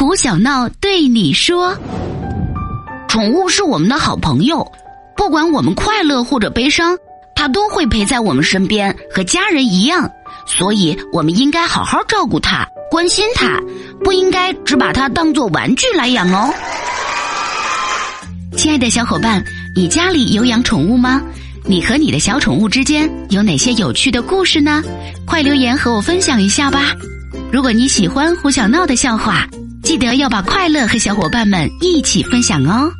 胡小闹对你说：“宠物是我们的好朋友，不管我们快乐或者悲伤，它都会陪在我们身边，和家人一样。所以，我们应该好好照顾它，关心它，不应该只把它当做玩具来养哦。”亲爱的小伙伴，你家里有养宠物吗？你和你的小宠物之间有哪些有趣的故事呢？快留言和我分享一下吧！如果你喜欢胡小闹的笑话，记得要把快乐和小伙伴们一起分享哦。